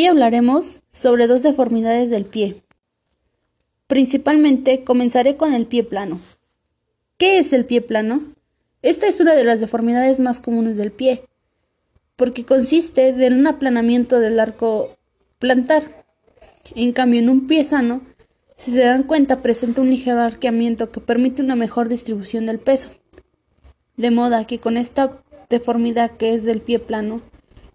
Hoy hablaremos sobre dos deformidades del pie. Principalmente comenzaré con el pie plano. ¿Qué es el pie plano? Esta es una de las deformidades más comunes del pie, porque consiste en un aplanamiento del arco plantar. En cambio, en un pie sano, si se dan cuenta, presenta un ligero arqueamiento que permite una mejor distribución del peso. De modo que con esta deformidad que es del pie plano,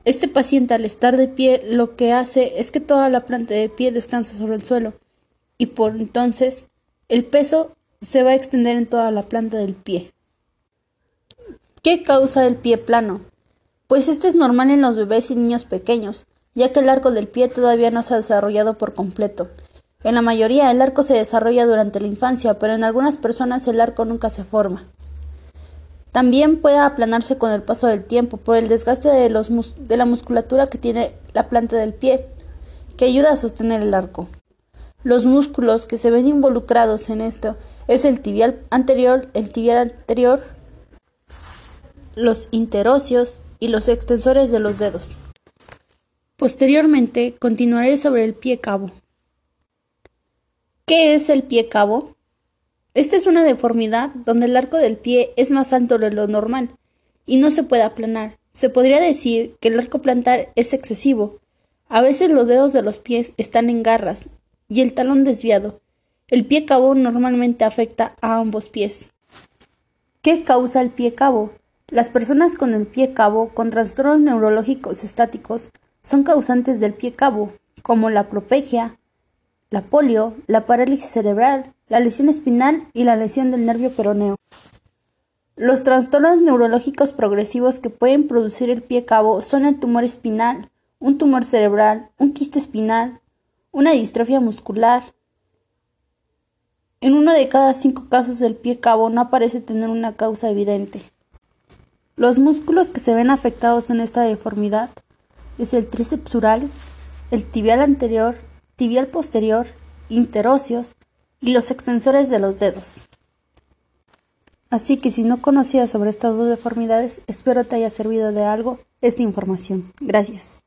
este paciente al estar de pie lo que hace es que toda la planta de pie descansa sobre el suelo y por entonces el peso se va a extender en toda la planta del pie. ¿Qué causa el pie plano? Pues este es normal en los bebés y niños pequeños, ya que el arco del pie todavía no se ha desarrollado por completo. En la mayoría el arco se desarrolla durante la infancia, pero en algunas personas el arco nunca se forma. También puede aplanarse con el paso del tiempo por el desgaste de, la musculatura que tiene la planta del pie, que ayuda a sostener el arco. Los músculos que se ven involucrados en esto es el tibial anterior, el tibial anterior, los interóseos y los extensores de los dedos. Posteriormente continuaré sobre el pie cabo. ¿Qué es el pie cabo? Esta es una deformidad donde el arco del pie es más alto de lo normal y no se puede aplanar. Se podría decir que el arco plantar es excesivo. A veces los dedos de los pies están en garras y el talón desviado. El pie cabo normalmente afecta a ambos pies. ¿Qué causa el pie cabo? Las personas con el pie cabo con trastornos neurológicos estáticos son causantes del pie cabo, como la propegia, la polio, la parálisis cerebral, la lesión espinal y la lesión del nervio peroneo. Los trastornos neurológicos progresivos que pueden producir el pie cabo son el tumor espinal, un tumor cerebral, un quiste espinal, una distrofia muscular. En uno de cada cinco casos el pie cabo no parece tener una causa evidente. Los músculos que se ven afectados en esta deformidad es el tríceps el tibial anterior, tibial posterior, interóseos, y los extensores de los dedos. Así que si no conocías sobre estas dos deformidades, espero te haya servido de algo esta información. Gracias.